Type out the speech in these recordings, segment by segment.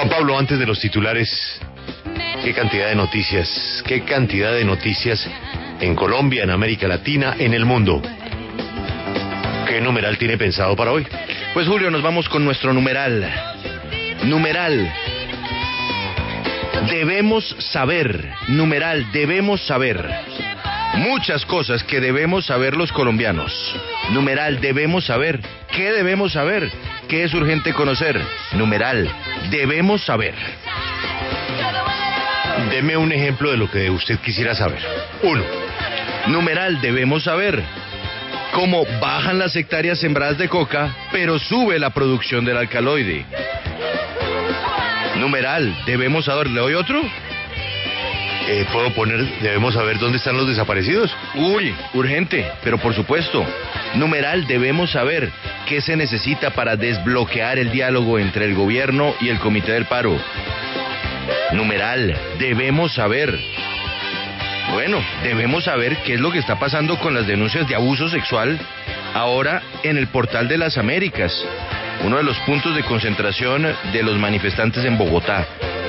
Juan Pablo, antes de los titulares, qué cantidad de noticias, qué cantidad de noticias en Colombia, en América Latina, en el mundo. ¿Qué numeral tiene pensado para hoy? Pues Julio, nos vamos con nuestro numeral. Numeral. Debemos saber. Numeral, debemos saber. Muchas cosas que debemos saber los colombianos. Numeral, debemos saber. ¿Qué debemos saber? ¿Qué es urgente conocer? Numeral, debemos saber. Deme un ejemplo de lo que usted quisiera saber. Uno. Numeral, debemos saber cómo bajan las hectáreas sembradas de coca, pero sube la producción del alcaloide. Numeral, debemos saber. ¿Le doy otro? Eh, ¿Puedo poner, debemos saber dónde están los desaparecidos? Uy, urgente, pero por supuesto. Numeral, debemos saber qué se necesita para desbloquear el diálogo entre el gobierno y el comité del paro. Numeral, debemos saber. Bueno, debemos saber qué es lo que está pasando con las denuncias de abuso sexual ahora en el portal de las Américas, uno de los puntos de concentración de los manifestantes en Bogotá.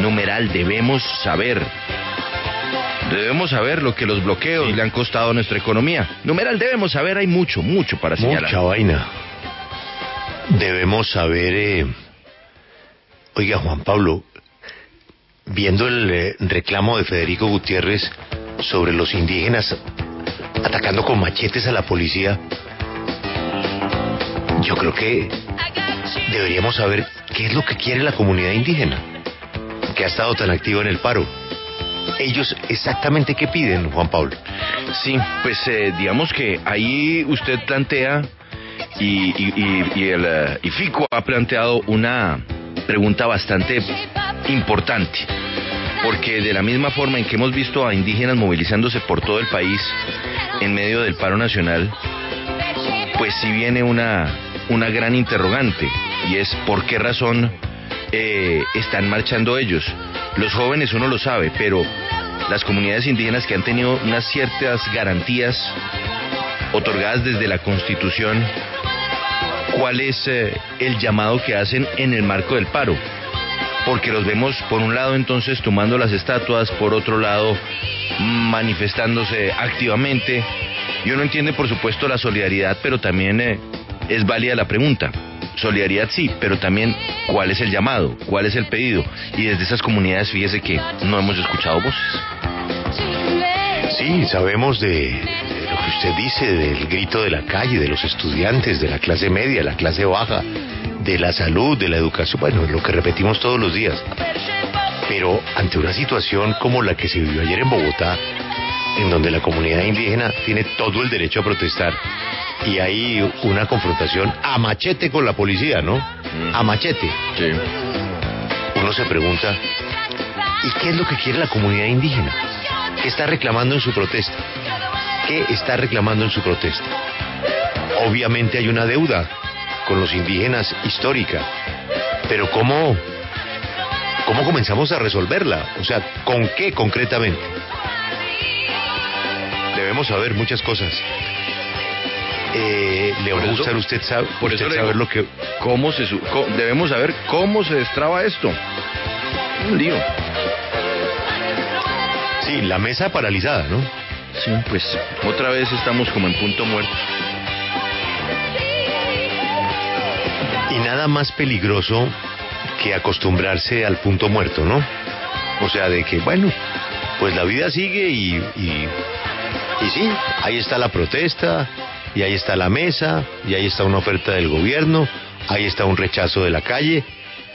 Numeral, debemos saber. Debemos saber lo que los bloqueos le han costado a nuestra economía. Numeral, debemos saber, hay mucho, mucho para señalar. Mucha vaina. Debemos saber... eh, Oiga, Juan Pablo, viendo el eh, reclamo de Federico Gutiérrez sobre los indígenas atacando con machetes a la policía, yo creo que deberíamos saber qué es lo que quiere la comunidad indígena, que ha estado tan activa en el paro. Ellos exactamente qué piden, Juan Pablo. Sí, pues eh, digamos que ahí usted plantea y, y, y- el eh, y FICO ha planteado una pregunta bastante importante, porque de la misma forma en que hemos visto a indígenas movilizándose por todo el país en medio del paro nacional, pues sí viene una, una gran interrogante, y es por qué razón eh, están marchando ellos. Los jóvenes uno lo sabe, pero las comunidades indígenas que han tenido unas ciertas garantías otorgadas desde la Constitución, ¿cuál es eh, el llamado que hacen en el marco del paro? Porque los vemos por un lado entonces tomando las estatuas, por otro lado manifestándose activamente. Y uno entiende por supuesto la solidaridad, pero también eh, es válida la pregunta. Solidaridad sí, pero también cuál es el llamado, cuál es el pedido. Y desde esas comunidades fíjese que no hemos escuchado voces. Sí, sabemos de, de lo que usted dice, del grito de la calle, de los estudiantes, de la clase media, la clase baja, de la salud, de la educación, bueno, lo que repetimos todos los días. Pero ante una situación como la que se vivió ayer en Bogotá, en donde la comunidad indígena tiene todo el derecho a protestar y hay una confrontación a machete con la policía, ¿no? A machete. Sí. Uno se pregunta, ¿y qué es lo que quiere la comunidad indígena? ¿Qué está reclamando en su protesta? ¿Qué está reclamando en su protesta? Obviamente hay una deuda con los indígenas histórica, pero ¿cómo, cómo comenzamos a resolverla? O sea, ¿con qué concretamente? Debemos saber muchas cosas. Eh, le va a gustar usted, sabe, Por usted eso saber digo, lo que ¿cómo se debemos saber cómo se destraba esto. Un lío. Sí, la mesa paralizada, ¿no? Sí, pues otra vez estamos como en punto muerto. Y nada más peligroso que acostumbrarse al punto muerto, ¿no? O sea, de que, bueno, pues la vida sigue y, y, y sí, ahí está la protesta, y ahí está la mesa, y ahí está una oferta del gobierno, ahí está un rechazo de la calle,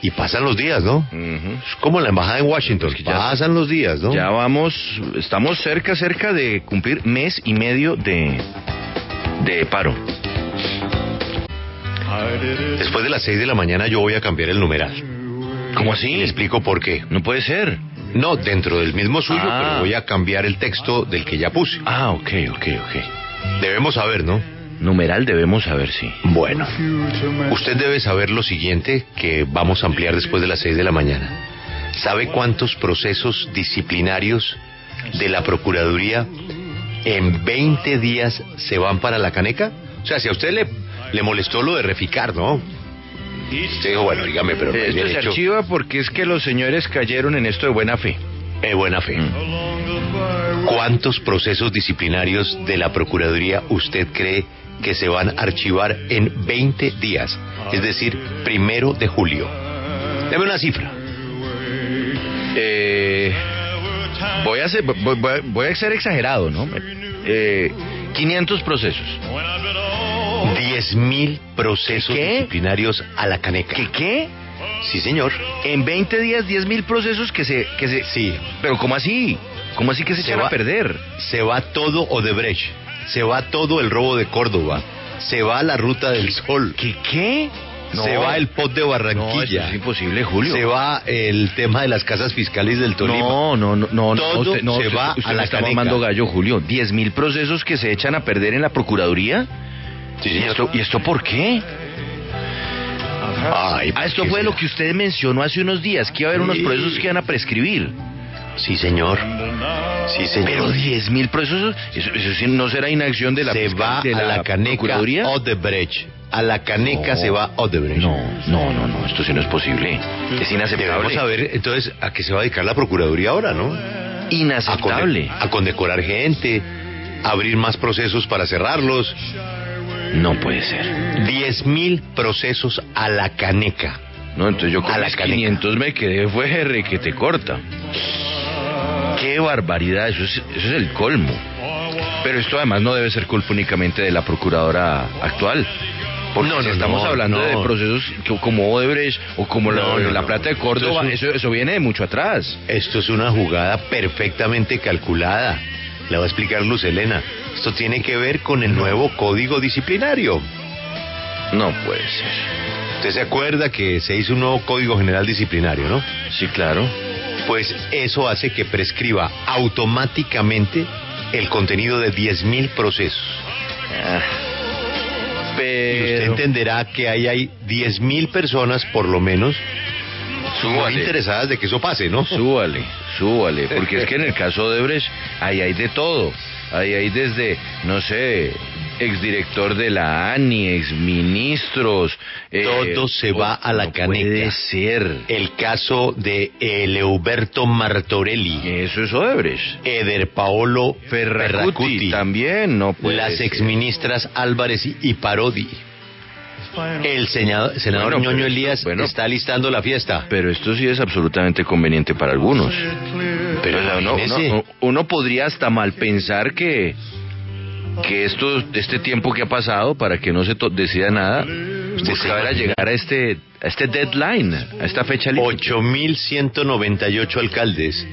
y pasan los días, ¿no? Es como la embajada en Washington, pasan los días, ¿no? Ya vamos, estamos cerca, cerca de cumplir mes y medio de, de paro. Después de las 6 de la mañana yo voy a cambiar el numeral. ¿Cómo así? le explico por qué. No puede ser. No, dentro del mismo suyo, Ah. pero voy a cambiar el texto del que ya puse. Ah, ok, ok, ok. Debemos saber, ¿no? Numeral debemos saber, sí. Bueno, usted debe saber lo siguiente que vamos a ampliar después de las 6 de la mañana. ¿Sabe cuántos procesos disciplinarios de la Procuraduría en 20 días se van para la caneca? O sea, si a usted le, le molestó lo de reficar, ¿no? Usted dijo, bueno, dígame, pero Esto se archiva porque es que los señores cayeron en esto de buena fe. Eh, buena fe. Mm. ¿Cuántos procesos disciplinarios de la Procuraduría usted cree que se van a archivar en 20 días? Es decir, primero de julio. Deme una cifra. Eh, voy, a ser, voy, voy- voy a ser exagerado, ¿no? Eh, 500 procesos. 10 mil procesos ¿Qué? disciplinarios a la caneca. ¿Qué qué? Sí, señor. En 20 días 10 mil procesos que se, que se... Sí. Pero ¿cómo así? ¿Cómo así que se, Se echan va- a perder? Se va todo Odebrecht. Se va todo el robo de Córdoba. Se va la ruta del sol. ¿Qué qué? Se va el pot de No, eso Barranquilla. es imposible, Julio. se va el tema de las casas fiscales del Tolima. No, no, no, no, no, Todo usted, no, se va usted a la está mamando gallo, Julio. 10 mil procesos que se echan a perder en la Procuraduría. Sí, ¿Y esto, ¿Y esto por qué? Ay, Ah, esto ¿qué fue lo que usted mencionó hace unos días, que iba a haber unos procesos que iban a prescribir. Sí, señor. Sí, señor. Pero 10 mil procesos, eso, eso sí no será inacción de la se va de a la caneca. Odebrecht. A la caneca No. se va Odebrecht. No, no, no, no, esto sí no es posible. Es inaceptable. Debemos saber entonces a qué se va a dedicar la Procuraduría ahora, ¿no? A, conde- Inaceptable. a condecorar gente, a abrir más procesos para cerrarlos. No puede ser. 10 mil procesos a la caneca. No, entonces yo con A la caneca. 500 me quedé fue R que te corta. Qué barbaridad, eso es, eso es el colmo. Pero esto además no debe ser culpa únicamente de la procuradora actual. Porque No, si no, estamos no, hablando de procesos que- como Odebrecht o como la. Plata de Córdoba, eso, eso viene de mucho atrás. Esto es una jugada perfectamente calculada. Le va a explicar Luz Elena. Esto tiene que ver con el nuevo código disciplinario. No puede ser. Usted se acuerda que se hizo un nuevo código general disciplinario, ¿no? Sí, claro. Pues eso hace que prescriba automáticamente el contenido de 10.000 procesos. Ah, Y usted entenderá que ahí hay 10.000 personas, por lo menos, muy interesadas de que eso pase, ¿no? Súbale, súbale, porque es que en el caso de Brecht, ahí hay de todo. Ahí hay desde, no sé, exdirector de la ANI, exministros. eh, Todo se va a la no caneca. Puede ser. El caso de Eleuberto Martorelli, Eso es Odebrecht. Eder Paolo Ferracuti, Ferracuti, también, no puede las ser. exministras Álvarez y Parodi. El senador, senador Bueno, Ñoño pero- Elías bueno. está listando la fiesta. Pero esto sí es absolutamente conveniente para algunos. Pero O sea, uno, imagínese. uno- uno podría hasta mal pensar que que esto este tiempo que ha pasado para que no se to- decida nada imagina? llegar a este a este deadline a esta fecha límite. 8.198 alcaldes,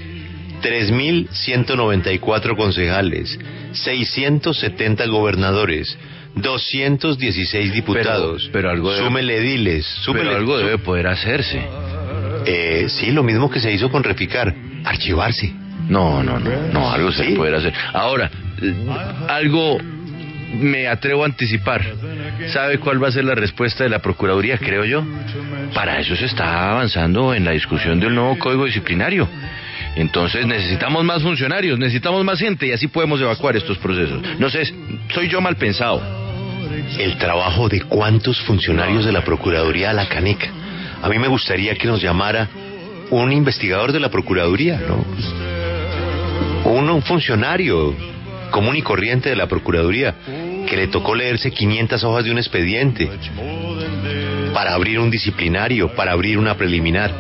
3.194 concejales, 670 gobernadores, 216 diputados. Pero- pero algo debe- súmele ediles, súmele pero algo debe poder hacerse Eh, sí, lo mismo que se hizo con Reficar, archivarse. no no no no algo se Sí. poder hacer ahora algo me atrevo a anticipar sabe cuál va a ser la respuesta de la procuraduría creo yo para eso se está avanzando en la discusión del nuevo código disciplinario Entonces necesitamos más funcionarios, necesitamos más gente y así podemos evacuar estos procesos. No sé, soy yo mal pensado. El trabajo de cuántos funcionarios de la Procuraduría a la caneca. A mí me gustaría que nos llamara un investigador de la Procuraduría, ¿no? Un, un funcionario común y corriente de la Procuraduría que le tocó leerse 500 hojas de un expediente para abrir un disciplinario, para abrir una preliminar.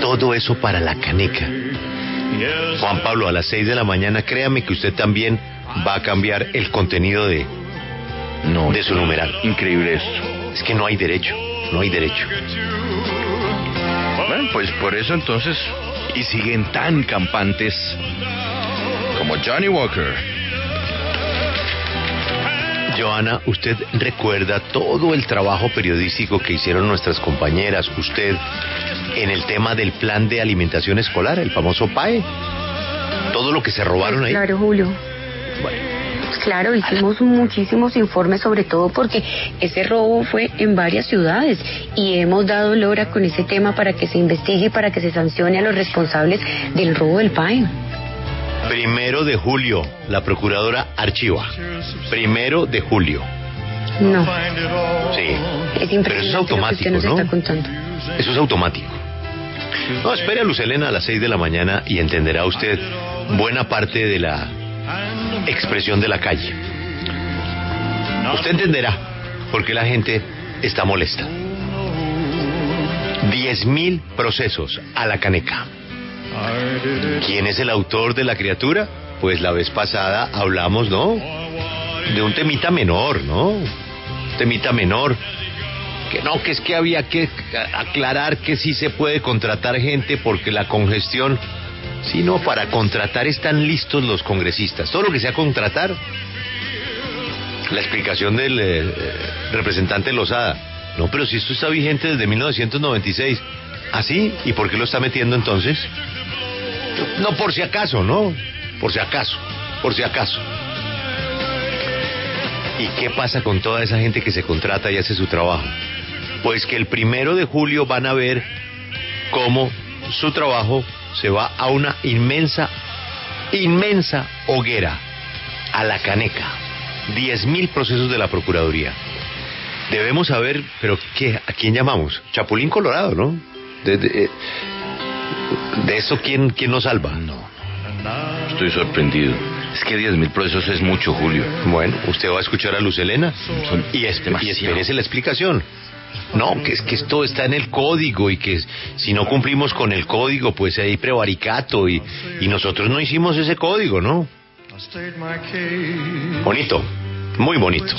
Todo eso para la caneca. Juan Pablo, a las 6 de la mañana, créame que usted también va a cambiar el contenido de, No, de su numeral. Increíble esto. Es que no hay derecho, no hay derecho. Bueno, pues por eso entonces, y siguen tan campantes como Johnny Walker. Joana, usted recuerda todo el trabajo periodístico que hicieron nuestras compañeras, usted, en el tema del plan de alimentación escolar, el famoso PAE. Todo lo que se robaron ahí. Claro, Julio. Claro, hicimos muchísimos informes, sobre todo porque ese robo fue en varias ciudades y hemos dado lora con ese tema para que se investigue y para que se sancione a los responsables del robo del PAE. Primero de julio, la procuradora archiva. Primero de julio. No. Sí. Es Pero eso es impresionante lo que automático, usted nos ¿no? está contando. Eso es automático. No, espere a Luz Helena a las 6 de la mañana y entenderá usted buena parte de la expresión de la calle. Usted entenderá por qué la gente está molesta. 10.000 procesos a la caneca. ¿Quién es el autor de la criatura? Pues la vez pasada hablamos, ¿no? De un temita menor, ¿no? Temita menor. Que no, que es que había que aclarar que sí se puede contratar gente porque la congestión, si no, para contratar están listos los congresistas. Todo lo que sea contratar. La explicación del eh, representante Lozada. No, pero si esto está vigente desde 1996. ¿Ah, sí? ¿Y por qué lo está metiendo entonces? No, por si acaso, ¿no? Por si acaso, por si acaso. ¿Y qué pasa con toda esa gente que se contrata y hace su trabajo? Pues que el primero de julio van a ver cómo su trabajo se va a una inmensa, inmensa hoguera, a la caneca. Diez mil procesos de la Procuraduría. Debemos saber, pero ¿qué? ¿A quién llamamos? Chapulín Colorado, ¿no? Eh, de eso, ¿quién, ¿quién nos salva? No, estoy sorprendido. Es que 10.000 procesos es mucho, Julio. Bueno, usted va a escuchar a Luz Helena Son y, esp- y espérese la explicación. No, que es que esto está en el código y que si no cumplimos con el código, pues hay prevaricato y, y nosotros no hicimos ese código, ¿no? Bonito, muy bonito.